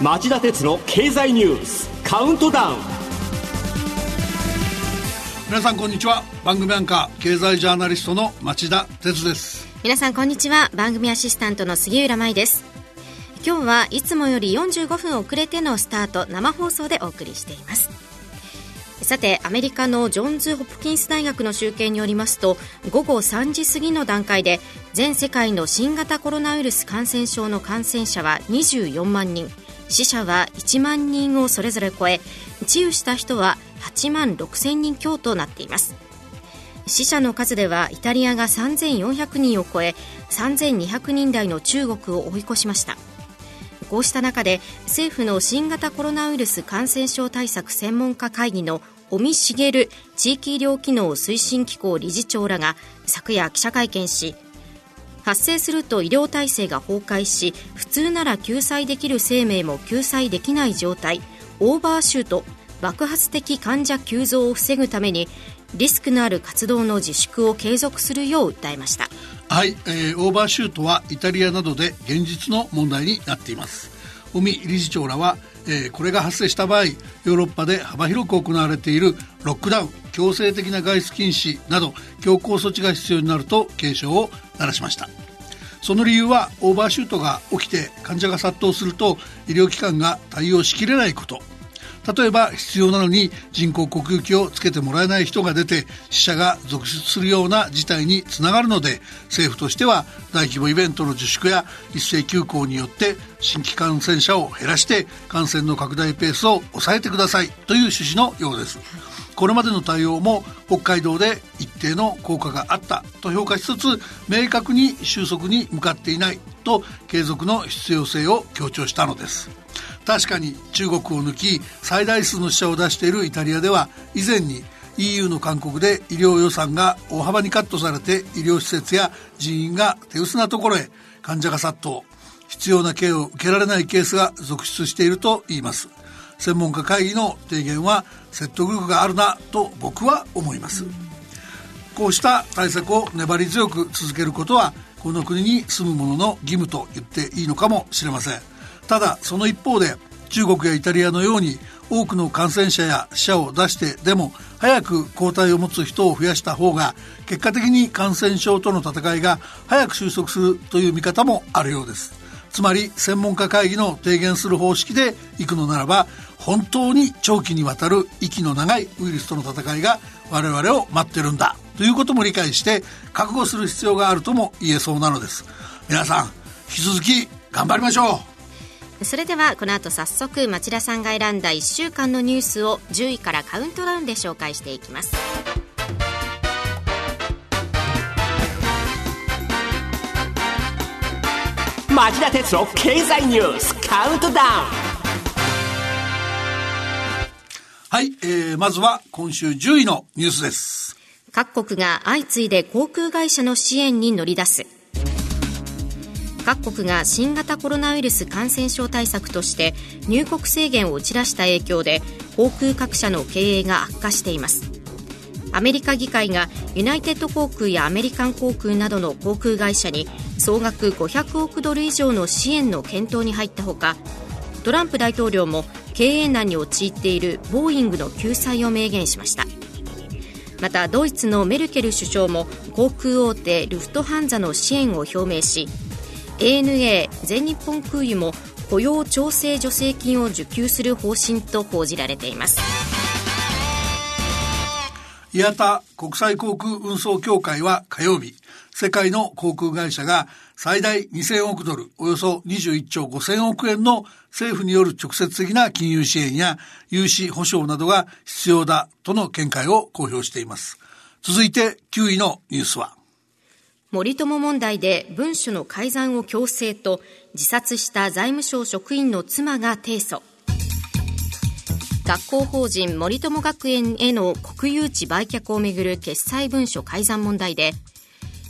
町田鉄の経済ニュースカウントダウン。皆さんこんにちは。番組アンカー経済ジャーナリストの町田鉄です。皆さんこんにちは。番組アシスタントの杉浦舞です。今日はいつもより45分遅れてのスタート生放送でお送りしていますさてアメリカのジョンズ・ホプキンス大学の集計によりますと午後3時過ぎの段階で全世界の新型コロナウイルス感染症の感染者は24万人。死者は1万人をそれぞれ超え治癒した人は8万6000人強となっています。死者の数ではイタリアが3400人を超え3200人台の中国を追い越しました。こうした中で政府の新型コロナウイルス感染症対策専門家会議の尾身茂地域医療機能推進機構理事長らが昨夜記者会見し発生すると医療体制が崩壊し普通なら救済できる生命も救済できない状態オーバーシュート爆発的患者急増を防ぐためにリスクのある活動の自粛を継続するよう訴えました。はい、えー、オーバーシュートはイタリアなどで現実の問題になっています。尾身理事長らは、えー、これが発生した場合ヨーロッパで幅広く行われているロックダウン強制的な外出禁止など強硬措置が必要になると警鐘を鳴らしました。その理由はオーバーシュートが起きて患者が殺到すると医療機関が対応しきれないこと。例えば必要なのに人工呼吸器をつけてもらえない人が出て死者が続出するような事態につながるので政府としては大規模イベントの自粛や一斉休校によって新規感染者を減らして感染の拡大ペースを抑えてくださいという趣旨のようです。これまでの対応も北海道で一定の効果があったと評価しつつ明確に収束に向かっていないと継続の必要性を強調したのです確かに中国を抜き最大数の死者を出しているイタリアでは以前に EU の勧告で医療予算が大幅にカットされて医療施設や人員が手薄なところへ患者が殺到必要なケアを受けられないケースが続出していると言います。専門家会議の提言は説得力があるなと僕は思います。こうした対策を粘り強く続けることはこの国に住む者の義務と言っていいのかもしれません。ただその一方で中国やイタリアのように多くの感染者や死者を出してでも早く抗体を持つ人を増やした方が結果的に感染症との戦いが早く収束するという見方もあるようです。つまり専門家会議の提言する方式でいくのならば本当に長期にわたる息の長いウイルスとの戦いが我々を待ってるんだ。ということも理解して覚悟する必要があるとも言えそうなのです。皆さん引き続き頑張りましょう。それではこの後早速町田さんが選んだ1週間のニュースを10位からカウントダウンで紹介していきます。町田哲郎経済ニュースカウントダウン。はい、えー、まずは今週10位のニュースです。各国が相次いで航空会社の支援に乗り出す各国が新型コロナウイルス感染症対策として入国制限を打ち出した影響で航空各社の経営が悪化しています。アメリカ議会がユナイテッド航空やアメリカン航空などの航空会社に総額500億ドル以上の支援の検討に入ったほかトランプ大統領も経営難に陥っているボーイングの救済を明言しました。またドイツのメルケル首相も航空大手ルフトハンザの支援を表明し ANA 全日本空輸も雇用調整助成金を受給する方針と報じられていますイタ国際航空運送協会は火曜日世界の航空会社が最大2000億ドル、およそ21兆5000億円の政府による直接的な金融支援や融資保証などが必要だとの見解を公表しています。続いて9位のニュースは森友問題で文書の改ざんを強制と自殺した財務省職員の妻が提訴。学校法人森友学園への国有地売却をめぐる決裁文書改ざん問題で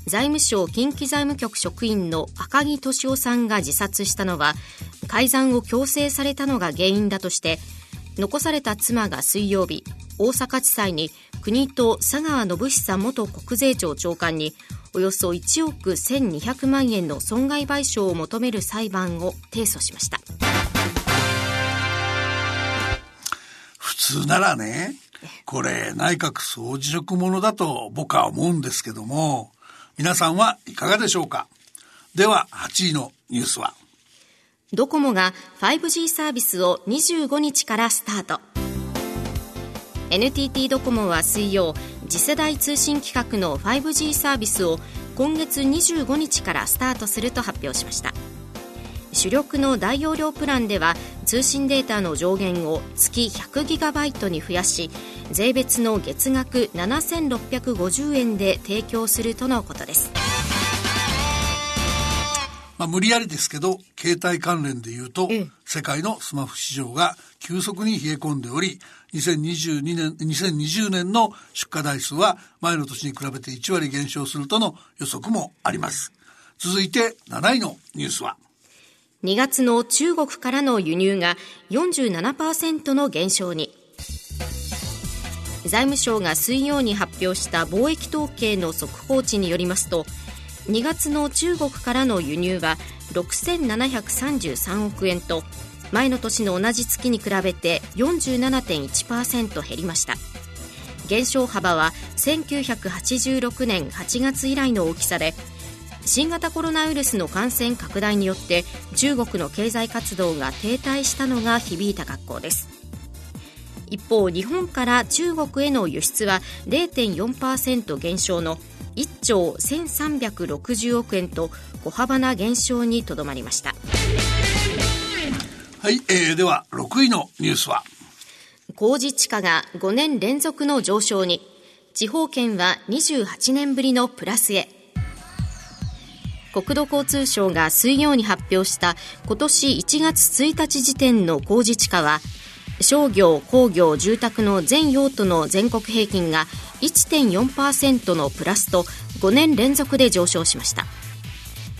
財務省近畿財務局職員の赤木俊夫さんが自殺したのは改ざんを強制されたのが原因だとして残された妻が水曜日大阪地裁に国と佐川信久元国税庁長官におよそ1億1200万円の損害賠償を求める裁判を提訴しました。普通ならねこれ内閣総辞職ものだと僕は思うんですけども皆さんはいかがでしょうか？では8位のニュースは。ドコモが 5G サービスを25日からスタート。NTT ドコモは水曜次世代通信規格の 5G サービスを今月25日からスタートすると発表しました。主力の大容量プランでは通信データの上限を月 100GB に増やし税別の月額7650円で提供するとのことです。まあ、無理やりですけど携帯関連でいうと、うん、世界のスマホ市場が急速に冷え込んでおり2022年2020年の出荷台数は前の年に比べて1割減少するとの予測もあります。続いて7位のニュースは。2月の中国からの輸入が47%の減少に。財務省が水曜に発表した貿易統計の速報値によりますと2月の中国からの輸入は6733億円と前の年の同じ月に比べて47.1%減りました。減少幅は1986年8月以来の大きさで新型コロナウイルスの感染拡大によって中国の経済活動が停滞したのが響いた格好です。一方日本から中国への輸出は0.4%減少の1兆1360億円と小幅な減少にとどまりました。はい、えー、では6位のニュースは？工事地価が5年連続の上昇に地方圏は28年ぶりのプラスへ。国土交通省が水曜に発表した今年1月1日時点の工事地価は商業、工業、住宅の全用途の全国平均が1.4%のプラスと5年連続で上昇しました。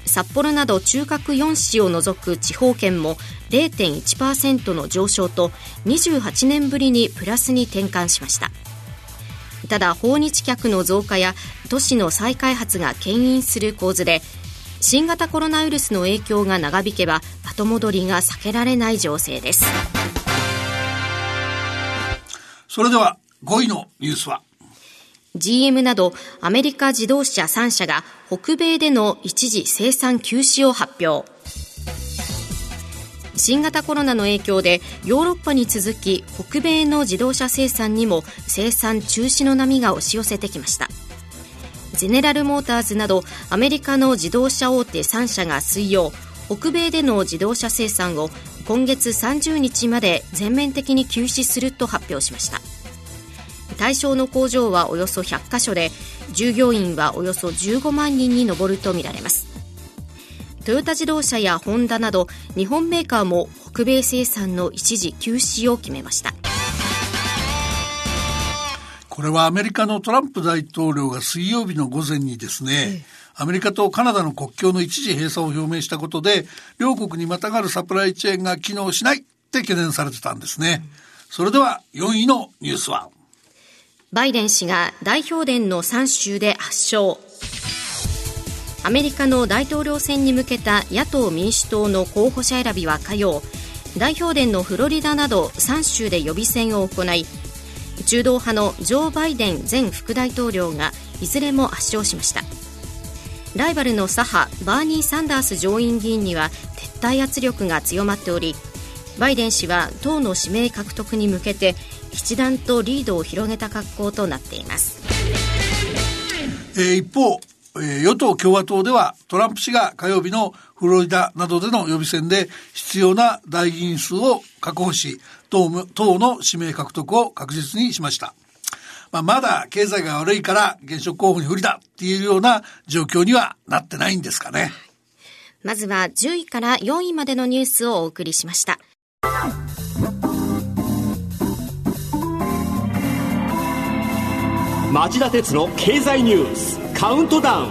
札幌など中核4市を除く地方圏も0.1%の上昇と28年ぶりにプラスに転換しました。ただ訪日客の増加や都市の再開発が牽引する構図で新型コロナウイルスの影響が長引けば後戻りが避けられない情勢です。それでは5位のニュースは？GM などアメリカ自動車3社が北米での一時生産休止を発表。新型コロナの影響でヨーロッパに続き北米の自動車生産にも生産中止の波が押し寄せてきました。ゼネラルモーターズなどアメリカの自動車大手3社が水曜北米での自動車生産を今月30日まで全面的に休止すると発表しました。対象の工場はおよそ100カ所で従業員はおよそ15万人に上るとみられます。トヨタ自動車やホンダなど日本メーカーも北米生産の一時休止を決めました。これはアメリカのトランプ大統領が水曜日の午前にですね、アメリカとカナダの国境の一時閉鎖を表明したことで両国にまたがるサプライチェーンが機能しないって懸念されてたんですね。それでは4位のニュースは。バイデン氏が大評伝の3州で圧勝。アメリカの大統領選に向けた野党・民主党の候補者選びは火曜。大評伝のフロリダなど3州で予備選を行い中道派のジョー・バイデン前副大統領がいずれも圧勝しました。ライバルの左派バーニー・サンダース上院議員には撤退圧力が強まっておりバイデン氏は党の指名獲得に向けて一段とリードを広げた格好となっています、えー、一方、えー、与党共和党ではトランプ氏が火曜日のフロリダなどでの予備選で必要な大議員数を確保し党党の指名獲得を確実にしました。まあ、まだ経済が悪いから現職候補に不利だっていうような状況にはなってないんですかね。まずは10位から4位までのニュースをお送りしました。町田鉄の経済ニュースカウントダウン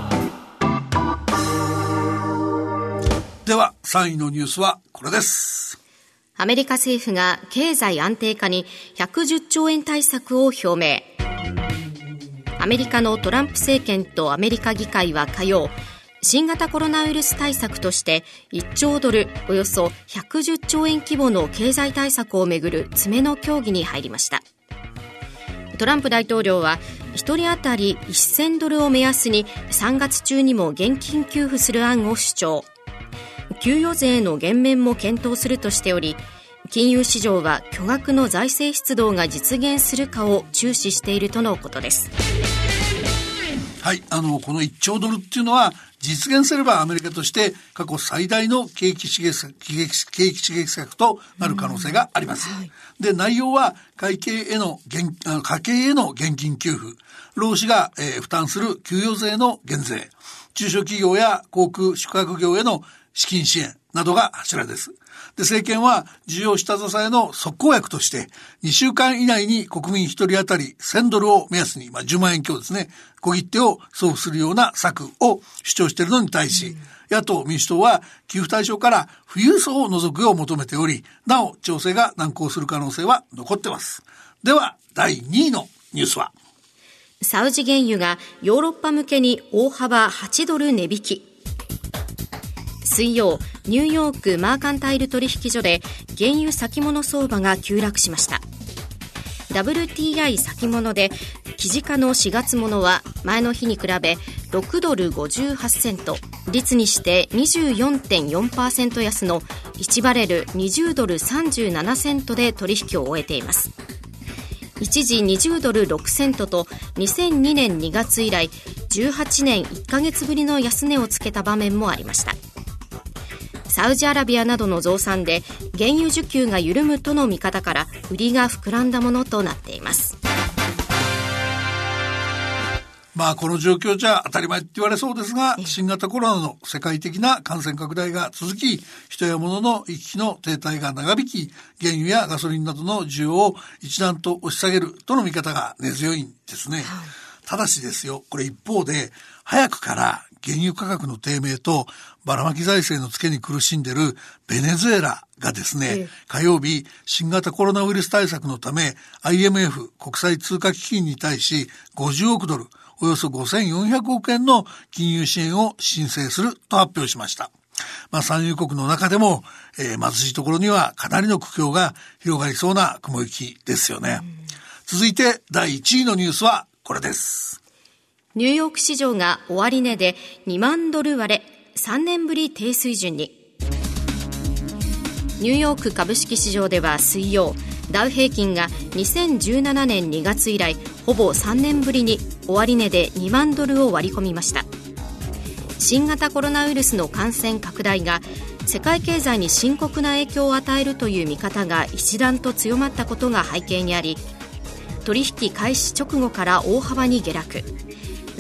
では3位のニュースはこれですアメリカ政府が経済安定化に110兆円対策を表明アメリカのトランプ政権とアメリカ議会は火曜新型コロナウイルス対策として1兆ドルおよそ110兆円規模の経済対策をめぐる詰めの協議に入りました。トランプ大統領は1人当たり1000ドルを目安に3月中にも現金給付する案を主張。給与税の減免も検討するとしており金融市場は巨額の財政出動が実現するかを注視しているとのことですはいあのこの1兆ドルっていうのは実現すればアメリカとして過去最大の景気刺激策景気刺激策となる可能性があります。はい、で内容は会計への現家計への現金給付労使が、えー、負担する給与税の減税中小企業や航空宿泊業への資金支援などが柱です。で、政権は需要下支えの速攻薬として、2週間以内に国民1人当たり1000ドルを目安に、まあ、10万円強ですね、小切手を送付するような策を主張しているのに対し、野党民主党は給付対象から富裕層を除くよう求めており、なお調整が難航する可能性は残ってます。では、第2位のニュースは？サウジ原油がヨーロッパ向けに大幅8ドル値引き。水曜、ニューヨークマーカンタイル取引所で原油先物相場が急落しました。WTI 先物で記事価の4月ものは前の日に比べ6ドル58セント率にして24.4%安の1バレル20ドル37セントで取引を終えています。一時20ドル6セントと2002年2月以来18年1ヶ月ぶりの安値をつけた場面もありました。サウジアラビアなどの増産で原油需給が緩むとの見方から売りが膨らんだものとなっています。まあこの状況じゃ当たり前って言われそうですが、新型コロナの世界的な感染拡大が続き、人や物の行き来の停滞が長引き、原油やガソリンなどの需要を一段と押し下げるとの見方が根強いんですね。はい、ただしですよ、これ一方で、早くから原油価格の低迷とばらまき財政の付けに苦しんでるベネズエラがですね、火曜日新型コロナウイルス対策のため IMF 国際通貨基金に対し50億ドルおよそ5400億円の金融支援を申請すると発表しました。まあ、産油国の中でも、えー、貧しいところにはかなりの苦境が広がりそうな雲行きですよね。続いて第1位のニュースはこれです。ニューヨーク市場が終値で2万ドル割れ、3年ぶり低水準に。ニューヨーク株式市場では水曜、ダウ平均が2017年2月以来、ほぼ3年ぶりに終値で2万ドルを割り込みました。新型コロナウイルスの感染拡大が世界経済に深刻な影響を与えるという見方が一段と強まったことが背景にあり取引開始直後から大幅に下落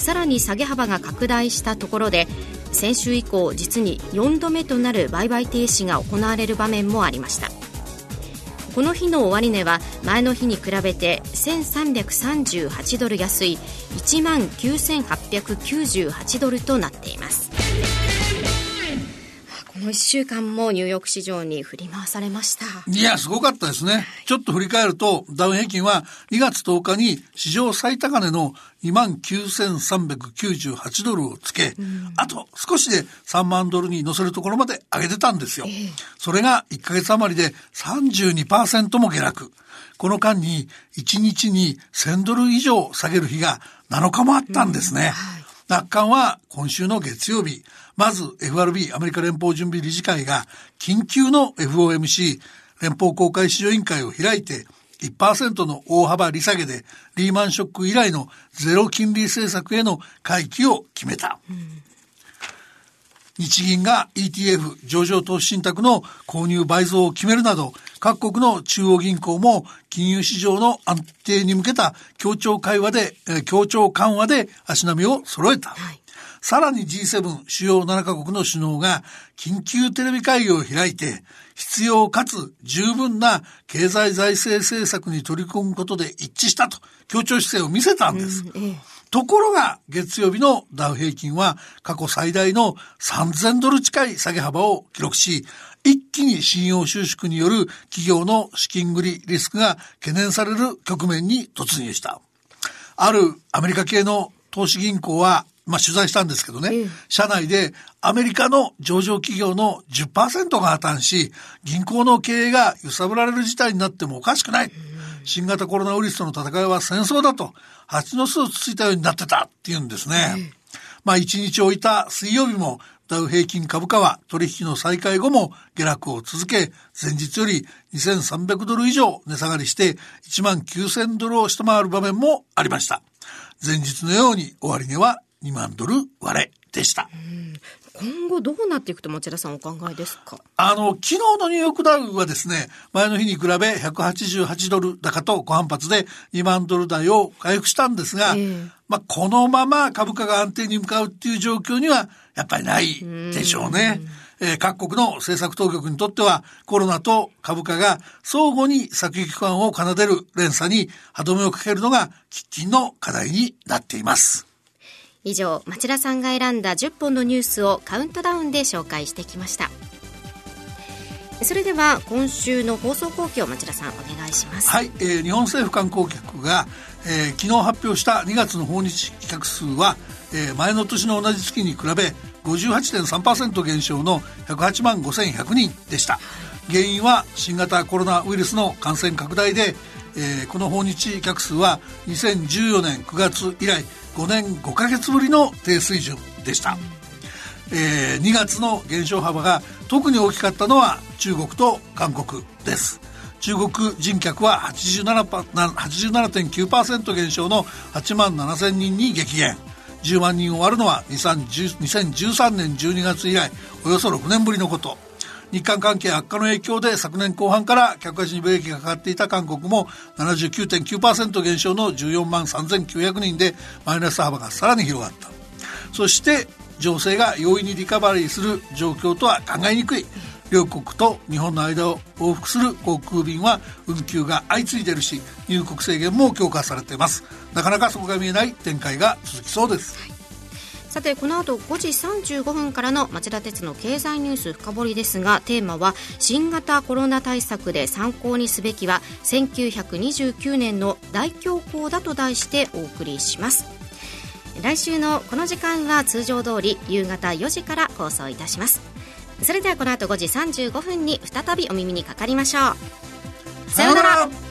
さらに下げ幅が拡大したところで先週以降実に4度目となる売買停止が行われる場面もありました。この日の終値は前の日に比べて1338ドル安い1万9898ドルとなっています。の1週間もニューヨーク市場に振り回されました。いや、すごかったですね。ちょっと振り返ると、ダウ平均は2月10日に史上最高値の29,398ドルをつけ、うん、あと少しで3万ドルに乗せるところまで上げてたんですよ。えー、それが1ヶ月余りで32%も下落。この間に1日に1000ドル以上下げる日が7日もあったんですね。うんはい楽観は今週の月曜日、まず FRB アメリカ連邦準備理事会が緊急の FOMC 連邦公開市場委員会を開いて1%の大幅利下げでリーマンショック以来のゼロ金利政策への回帰を決めた。うん日銀が ETF 上場投資信託の購入倍増を決めるなど、各国の中央銀行も金融市場の安定に向けた協調会話で、協調緩和で足並みを揃えた。はいさらに G7 主要7カ国の首脳が緊急テレビ会議を開いて必要かつ十分な経済財政政策に取り組むことで一致したと強調姿勢を見せたんです。うんええところが、月曜日のダウ平均は過去最大の3000ドル近い下げ幅を記録し、一気に信用収縮による企業の資金繰りリスクが懸念される局面に突入した。あるアメリカ系の投資銀行は、まあ、取材したんですけどね、ええ、社内でアメリカの上場企業の10%が破綻し、銀行の経営が揺さぶられる事態になってもおかしくない。新型コロナウイルスとの戦いは戦争だと、蜂の巣をつついたようになってたっていうんですね。え、まあ、一日置いた水曜日もダウ平均株価は取引の再開後も下落を続け、前日より2300ドル以上値下がりして1万9000ドルを下回る場面もありました。前日のように終わり値は2万ドル割れでした。今後どうなっていくと町田さんお考えですか？あの、昨日のニューヨークダウはですね、前の日に比べ188ドル高と小反発で2万ドル台を回復したんですが、えー、まあ、このまま株価が安定に向かうっていう状況にはやっぱりないでしょうね。えー、各国の政策当局にとってはコロナと株価が相互に先行き不安を奏でる連鎖に歯止めをかけるのが喫緊の課題になっています。以上町田さんが選んだ10本のニュースをカウントダウンで紹介してきました。それでは今週の放送後期を町田さんお願いします。はい、えー、日本政府観光局が、えー、昨日発表した2月の訪日企画数は、えー、前の年の同じ月に比べ58.3%減少の108万5100人でした。原因は新型コロナウイルスの感染拡大で、えー、この訪日客数は2014年9月以来5年5か月ぶりの低水準でした、えー、2月の減少幅が特に大きかったのは中国と韓国です。中国人客は87.9%減少の8万7000人に激減。10万人を割るのは2013年12月以来およそ6年ぶりのこと。日韓関係悪化の影響で昨年後半から客足にブレーキがかかっていた韓国も79.9%減少の14万3900人でマイナス幅がさらに広がった。そして情勢が容易にリカバリーする状況とは考えにくい。両国と日本の間を往復する航空便は運休が相次いでるし入国制限も強化されています。なかなかそこが見えない展開が続きそうです、さてこの後5時35分からの町田鉄の経済ニュース深掘りですがテーマは新型コロナ対策で参考にすべきは1929年の大恐慌だと題してお送りします。来週のこの時間は通常通り夕方4時から放送いたします。それではこの後5時35分に再びお耳にかかりましょう。さようなら。